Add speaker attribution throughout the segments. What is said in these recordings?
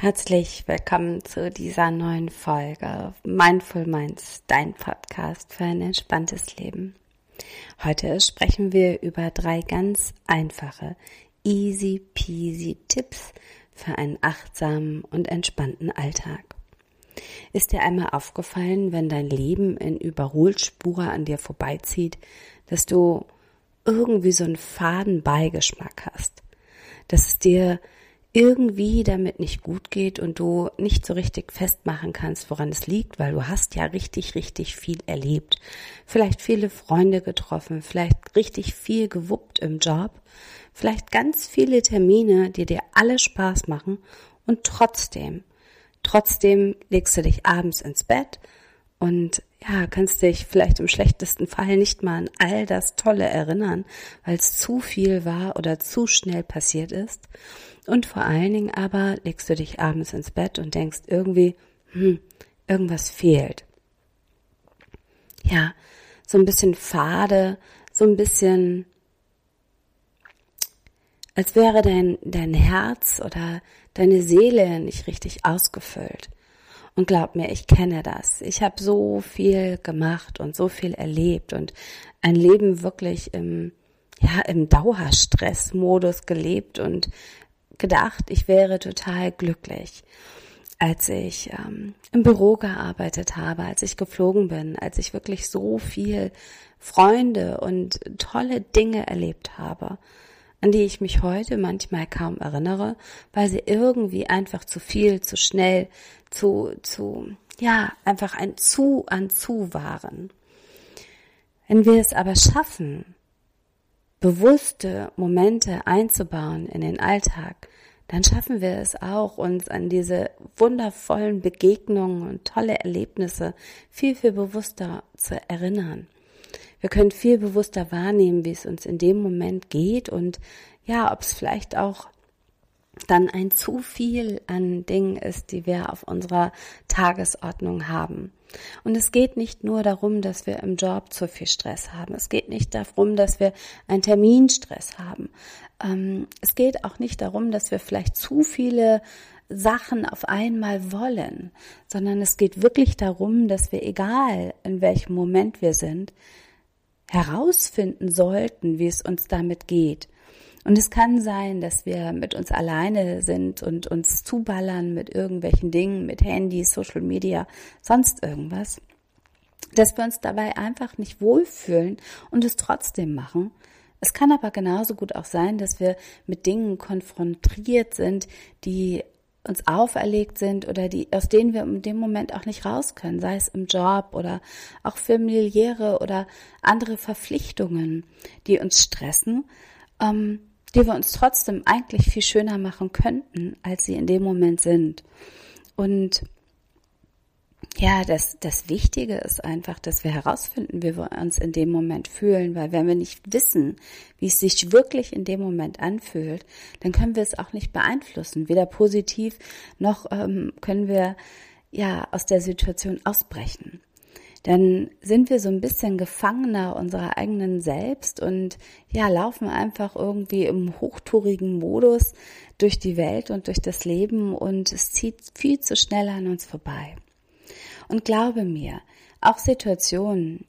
Speaker 1: Herzlich willkommen zu dieser neuen Folge Mindful Minds, dein Podcast für ein entspanntes Leben. Heute sprechen wir über drei ganz einfache, easy peasy Tipps für einen achtsamen und entspannten Alltag. Ist dir einmal aufgefallen, wenn dein Leben in Überholspur an dir vorbeizieht, dass du irgendwie so einen faden Beigeschmack hast, dass es dir irgendwie damit nicht gut geht und du nicht so richtig festmachen kannst, woran es liegt, weil du hast ja richtig, richtig viel erlebt. Vielleicht viele Freunde getroffen, vielleicht richtig viel gewuppt im Job, vielleicht ganz viele Termine, die dir alle Spaß machen und trotzdem, trotzdem legst du dich abends ins Bett und ja, kannst dich vielleicht im schlechtesten Fall nicht mal an all das Tolle erinnern, weil es zu viel war oder zu schnell passiert ist. Und vor allen Dingen aber legst du dich abends ins Bett und denkst irgendwie, hm, irgendwas fehlt. Ja, so ein bisschen fade, so ein bisschen, als wäre dein, dein Herz oder deine Seele nicht richtig ausgefüllt. Und glaub mir, ich kenne das. Ich habe so viel gemacht und so viel erlebt und ein Leben wirklich im, ja, im Dauerstressmodus gelebt und gedacht, ich wäre total glücklich, als ich ähm, im Büro gearbeitet habe, als ich geflogen bin, als ich wirklich so viel Freunde und tolle Dinge erlebt habe, an die ich mich heute manchmal kaum erinnere, weil sie irgendwie einfach zu viel, zu schnell, zu, zu, ja, einfach ein zu an zu waren. Wenn wir es aber schaffen, bewusste Momente einzubauen in den Alltag, dann schaffen wir es auch, uns an diese wundervollen Begegnungen und tolle Erlebnisse viel, viel bewusster zu erinnern. Wir können viel bewusster wahrnehmen, wie es uns in dem Moment geht und ja, ob es vielleicht auch dann ein zu viel an Dingen ist, die wir auf unserer Tagesordnung haben. Und es geht nicht nur darum, dass wir im Job zu viel Stress haben. Es geht nicht darum, dass wir einen Terminstress haben. Ähm, es geht auch nicht darum, dass wir vielleicht zu viele Sachen auf einmal wollen, sondern es geht wirklich darum, dass wir, egal in welchem Moment wir sind, herausfinden sollten, wie es uns damit geht und es kann sein, dass wir mit uns alleine sind und uns zuballern mit irgendwelchen Dingen, mit Handy, Social Media, sonst irgendwas. Dass wir uns dabei einfach nicht wohlfühlen und es trotzdem machen. Es kann aber genauso gut auch sein, dass wir mit Dingen konfrontiert sind, die uns auferlegt sind oder die, aus denen wir in dem Moment auch nicht raus können, sei es im Job oder auch familiäre oder andere Verpflichtungen, die uns stressen. Ähm, die wir uns trotzdem eigentlich viel schöner machen könnten, als sie in dem Moment sind. Und ja, das, das Wichtige ist einfach, dass wir herausfinden, wie wir uns in dem Moment fühlen, weil wenn wir nicht wissen, wie es sich wirklich in dem Moment anfühlt, dann können wir es auch nicht beeinflussen, weder positiv noch ähm, können wir ja aus der Situation ausbrechen dann sind wir so ein bisschen Gefangener unserer eigenen Selbst und ja, laufen einfach irgendwie im hochtourigen Modus durch die Welt und durch das Leben und es zieht viel zu schnell an uns vorbei. Und glaube mir, auch Situationen,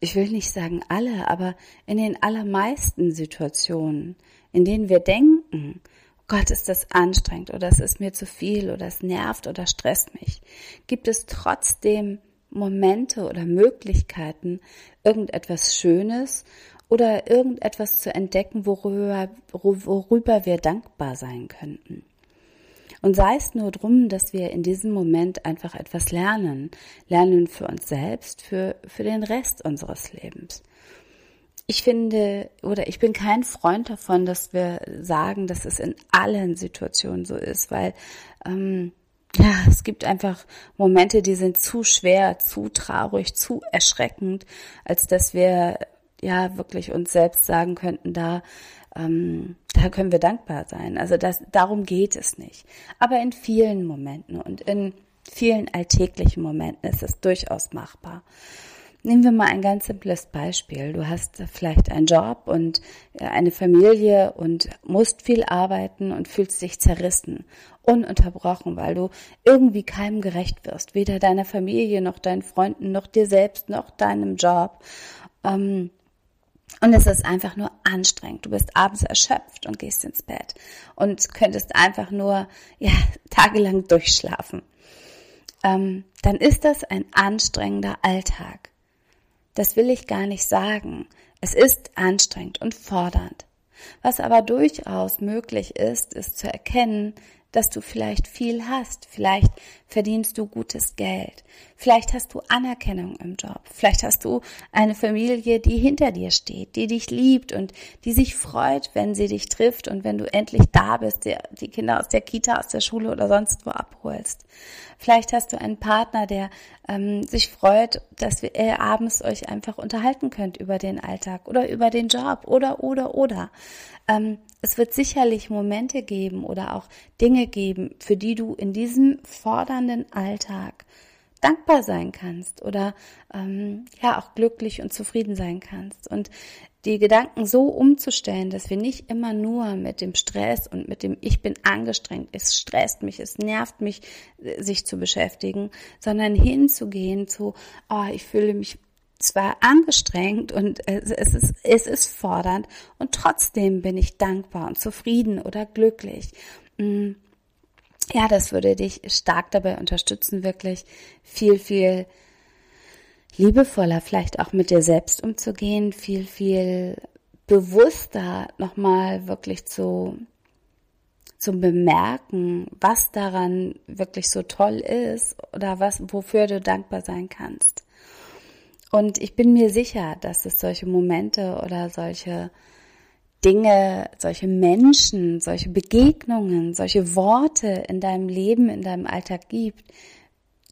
Speaker 1: ich will nicht sagen alle, aber in den allermeisten Situationen, in denen wir denken, oh Gott, ist das anstrengend oder es ist mir zu viel oder es nervt oder stresst mich, gibt es trotzdem Momente oder Möglichkeiten, irgendetwas Schönes oder irgendetwas zu entdecken, worüber, worüber wir dankbar sein könnten. Und sei es nur drum, dass wir in diesem Moment einfach etwas lernen, lernen für uns selbst, für, für den Rest unseres Lebens. Ich finde oder ich bin kein Freund davon, dass wir sagen, dass es in allen Situationen so ist, weil ähm, ja, es gibt einfach Momente, die sind zu schwer, zu traurig, zu erschreckend, als dass wir ja wirklich uns selbst sagen könnten, da ähm, da können wir dankbar sein. Also das, darum geht es nicht. Aber in vielen Momenten und in vielen alltäglichen Momenten ist es durchaus machbar. Nehmen wir mal ein ganz simples Beispiel. Du hast vielleicht einen Job und äh, eine Familie und musst viel arbeiten und fühlst dich zerrissen, ununterbrochen, weil du irgendwie keinem gerecht wirst, weder deiner Familie noch deinen Freunden noch dir selbst noch deinem Job. Ähm, und es ist einfach nur anstrengend. Du bist abends erschöpft und gehst ins Bett und könntest einfach nur ja tagelang durchschlafen. Ähm, dann ist das ein anstrengender Alltag. Das will ich gar nicht sagen. Es ist anstrengend und fordernd. Was aber durchaus möglich ist, ist zu erkennen, dass du vielleicht viel hast. Vielleicht verdienst du gutes Geld. Vielleicht hast du Anerkennung im Job. Vielleicht hast du eine Familie, die hinter dir steht, die dich liebt und die sich freut, wenn sie dich trifft und wenn du endlich da bist, die Kinder aus der Kita, aus der Schule oder sonst wo abholst. Vielleicht hast du einen Partner, der ähm, sich freut, dass wir äh, abends euch einfach unterhalten könnt über den Alltag oder über den Job oder, oder, oder. Ähm, es wird sicherlich Momente geben oder auch Dinge geben, für die du in diesem fordernden Alltag dankbar sein kannst oder ähm, ja auch glücklich und zufrieden sein kannst. Und die Gedanken so umzustellen, dass wir nicht immer nur mit dem Stress und mit dem Ich bin angestrengt, es stresst mich, es nervt mich, sich zu beschäftigen, sondern hinzugehen zu, oh, ich fühle mich zwar angestrengt und es ist, es ist fordernd und trotzdem bin ich dankbar und zufrieden oder glücklich. Mm. Ja, das würde dich stark dabei unterstützen, wirklich viel, viel liebevoller vielleicht auch mit dir selbst umzugehen, viel, viel bewusster nochmal wirklich zu, zu bemerken, was daran wirklich so toll ist oder was, wofür du dankbar sein kannst. Und ich bin mir sicher, dass es solche Momente oder solche Dinge, solche Menschen, solche Begegnungen, solche Worte in deinem Leben, in deinem Alltag gibt,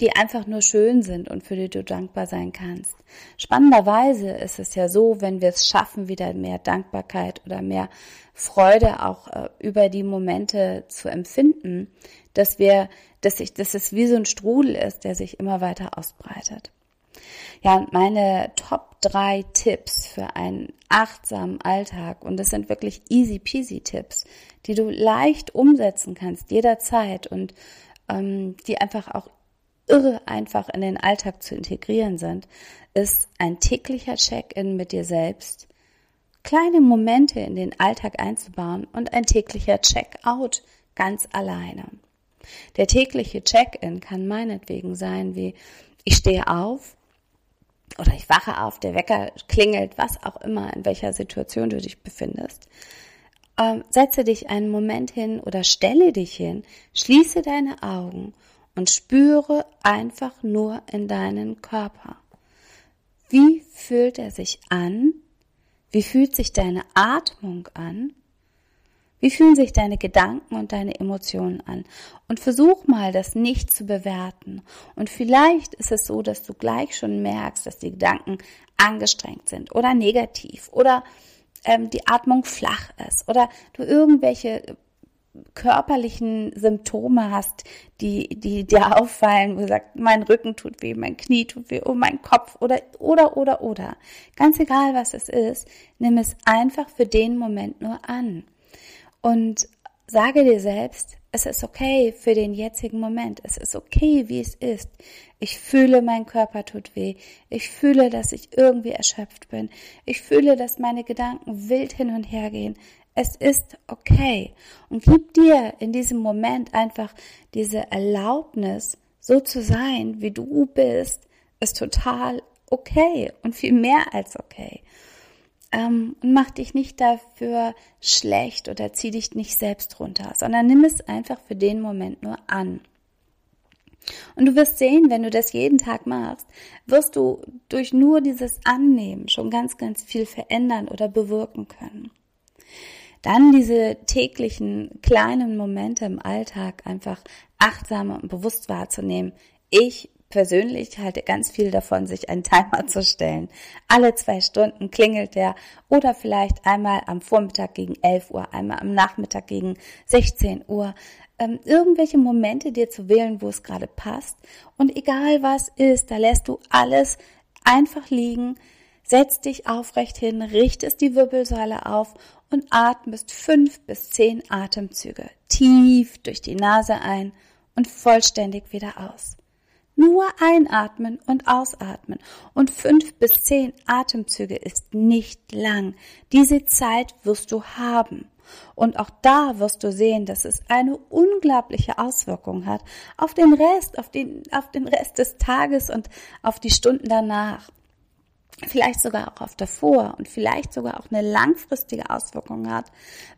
Speaker 1: die einfach nur schön sind und für die du dankbar sein kannst. Spannenderweise ist es ja so, wenn wir es schaffen, wieder mehr Dankbarkeit oder mehr Freude auch äh, über die Momente zu empfinden, dass wir, dass ich, dass es wie so ein Strudel ist, der sich immer weiter ausbreitet. Ja, meine Top drei Tipps für einen achtsamen Alltag und das sind wirklich easy peasy Tipps, die du leicht umsetzen kannst jederzeit und ähm, die einfach auch irre einfach in den Alltag zu integrieren sind, ist ein täglicher Check-in mit dir selbst, kleine Momente in den Alltag einzubauen und ein täglicher Check-out ganz alleine. Der tägliche Check-in kann meinetwegen sein wie ich stehe auf, oder ich wache auf, der Wecker klingelt, was auch immer, in welcher Situation du dich befindest. Ähm, setze dich einen Moment hin oder stelle dich hin, schließe deine Augen und spüre einfach nur in deinen Körper. Wie fühlt er sich an? Wie fühlt sich deine Atmung an? Wie fühlen sich deine Gedanken und deine Emotionen an? Und versuch mal, das nicht zu bewerten. Und vielleicht ist es so, dass du gleich schon merkst, dass die Gedanken angestrengt sind oder negativ oder ähm, die Atmung flach ist oder du irgendwelche körperlichen Symptome hast, die, die dir auffallen, wo du sagst, mein Rücken tut weh, mein Knie tut weh, oh mein Kopf oder, oder, oder, oder. Ganz egal, was es ist, nimm es einfach für den Moment nur an und sage dir selbst, es ist okay für den jetzigen Moment. Es ist okay, wie es ist. Ich fühle, mein Körper tut weh. Ich fühle, dass ich irgendwie erschöpft bin. Ich fühle, dass meine Gedanken wild hin und her gehen. Es ist okay. Und gib dir in diesem Moment einfach diese Erlaubnis, so zu sein, wie du bist, ist total okay und viel mehr als okay ähm, und mach dich nicht dafür schlecht oder zieh dich nicht selbst runter, sondern nimm es einfach für den Moment nur an. Und du wirst sehen, wenn du das jeden Tag machst, wirst du durch nur dieses Annehmen schon ganz, ganz viel verändern oder bewirken können. dann diese täglichen kleinen Momente im Alltag einfach achtsam und bewusst wahrzunehmen. Ich persönlich halte ganz viel davon, sich einen Timer zu stellen. Alle zwei Stunden klingelt der oder vielleicht einmal am Vormittag gegen 11 Uhr, einmal am Nachmittag gegen 16 Uhr. Ähm, irgendwelche Momente dir zu wählen, wo es gerade passt. Und egal was ist, da lässt du alles einfach liegen, setzt dich aufrecht hin, richtest die Wirbelsäule auf und atmest fünf bis zehn Atemzüge tief durch die Nase ein und vollständig wieder aus. Nur einatmen und ausatmen. Und fünf bis zehn Atemzüge ist nicht lang. Diese Zeit wirst du haben. Und auch da wirst du sehen, dass es eine unglaubliche Auswirkung hat auf den Rest, auf den, auf den Rest des Tages und auf die Stunden danach. Vielleicht sogar auch auf davor und vielleicht sogar auch eine langfristige Auswirkung hat,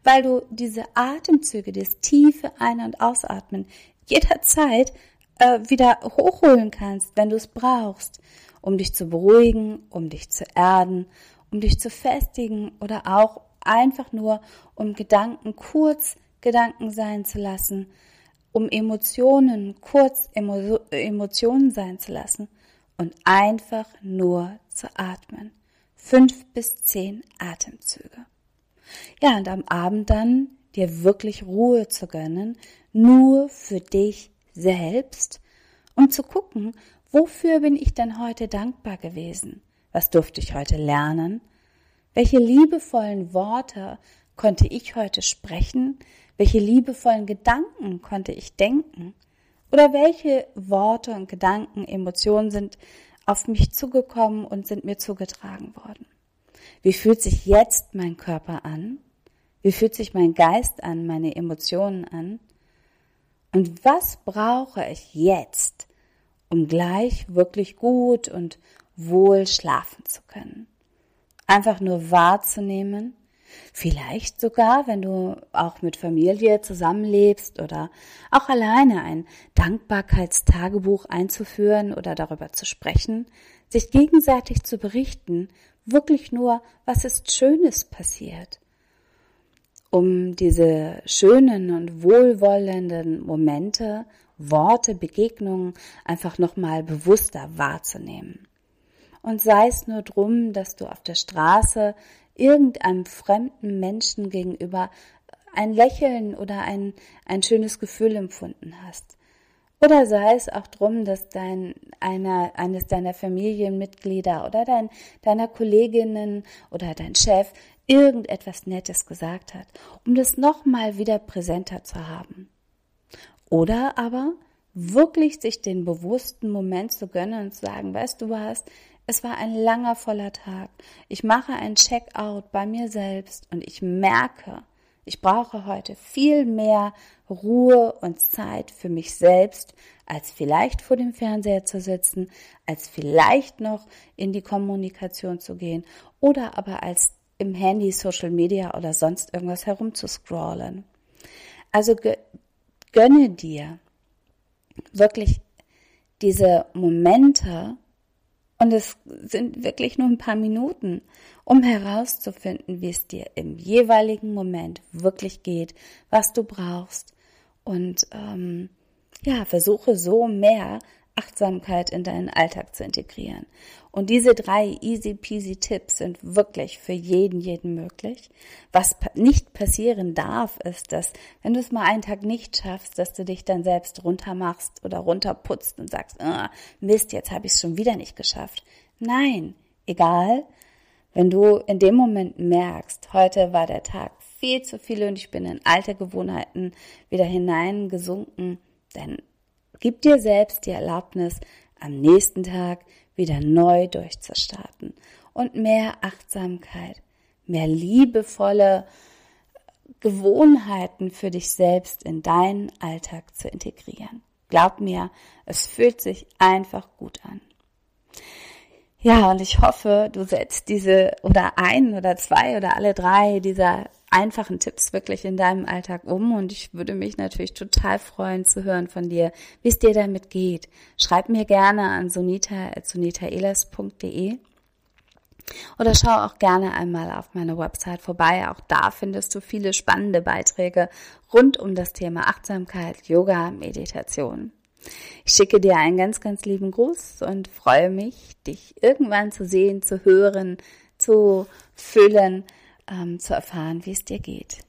Speaker 1: weil du diese Atemzüge, das tiefe Ein- und Ausatmen jederzeit äh, wieder hochholen kannst, wenn du es brauchst, um dich zu beruhigen, um dich zu erden, um dich zu festigen oder auch einfach nur, um Gedanken kurz Gedanken sein zu lassen, um Emotionen kurz Emo Emotionen sein zu lassen und einfach nur zu atmen. Fünf bis zehn Atemzüge. Ja, und am Abend dann dir wirklich Ruhe zu gönnen, nur für dich selbst, um zu gucken, wofür bin ich denn heute dankbar gewesen? Was durfte ich heute lernen? Welche liebevollen Worte konnte ich heute sprechen? Welche liebevollen Gedanken konnte ich denken? Oder welche Worte und Gedanken, Emotionen sind auf mich zugekommen und sind mir zugetragen worden? Wie fühlt sich jetzt mein Körper an? Wie fühlt sich mein Geist an, meine Emotionen an? Und was brauche ich jetzt, um gleich wirklich gut und wohl schlafen zu können? Einfach nur wahrzunehmen, vielleicht sogar, wenn du auch mit Familie zusammenlebst oder auch alleine ein Dankbarkeitstagebuch einzuführen oder darüber zu sprechen, sich gegenseitig zu berichten, wirklich nur, was ist Schönes passiert um diese schönen und wohlwollenden Momente, Worte, Begegnungen einfach nochmal bewusster wahrzunehmen. Und sei es nur drum, dass du auf der Straße irgendeinem fremden Menschen gegenüber ein Lächeln oder ein, ein schönes Gefühl empfunden hast. Oder sei es auch drum, dass dein, einer, eines deiner Familienmitglieder oder dein, deiner Kolleginnen oder dein Chef irgendetwas Nettes gesagt hat, um das nochmal wieder präsenter zu haben. Oder aber wirklich sich den bewussten Moment zu gönnen und zu sagen, weißt du was, es war ein langer, voller Tag. Ich mache ein Checkout bei mir selbst und ich merke, ich brauche heute viel mehr Ruhe und Zeit für mich selbst, als vielleicht vor dem Fernseher zu sitzen, als vielleicht noch in die Kommunikation zu gehen oder aber als im Handy, Social Media oder sonst irgendwas herumzuscrollen. Also gönne dir wirklich diese Momente und es sind wirklich nur ein paar Minuten, um herauszufinden, wie es dir im jeweiligen Moment wirklich geht, was du brauchst und ähm, ja, versuche so mehr Achtsamkeit in deinen Alltag zu integrieren. Und diese drei easy peasy Tipps sind wirklich für jeden, jeden möglich. Was nicht passieren darf, ist, dass wenn du es mal einen Tag nicht schaffst, dass du dich dann selbst runtermachst oder runterputzt und sagst, ah, Mist, jetzt habe ich es schon wieder nicht geschafft. Nein, egal. Wenn du in dem Moment merkst, heute war der Tag viel zu viel und ich bin in alte Gewohnheiten wieder hineingesunken, dann Gib dir selbst die Erlaubnis, am nächsten Tag wieder neu durchzustarten und mehr Achtsamkeit, mehr liebevolle Gewohnheiten für dich selbst in deinen Alltag zu integrieren. Glaub mir, es fühlt sich einfach gut an. Ja, und ich hoffe, du setzt diese oder ein oder zwei oder alle drei dieser einfachen Tipps wirklich in deinem Alltag um und ich würde mich natürlich total freuen zu hören von dir, wie es dir damit geht. Schreib mir gerne an sonita.sonitaelas.de Oder schau auch gerne einmal auf meine Website vorbei. Auch da findest du viele spannende Beiträge rund um das Thema Achtsamkeit, Yoga, Meditation. Ich schicke dir einen ganz, ganz lieben Gruß und freue mich, dich irgendwann zu sehen, zu hören, zu fühlen, ähm, zu erfahren, wie es dir geht.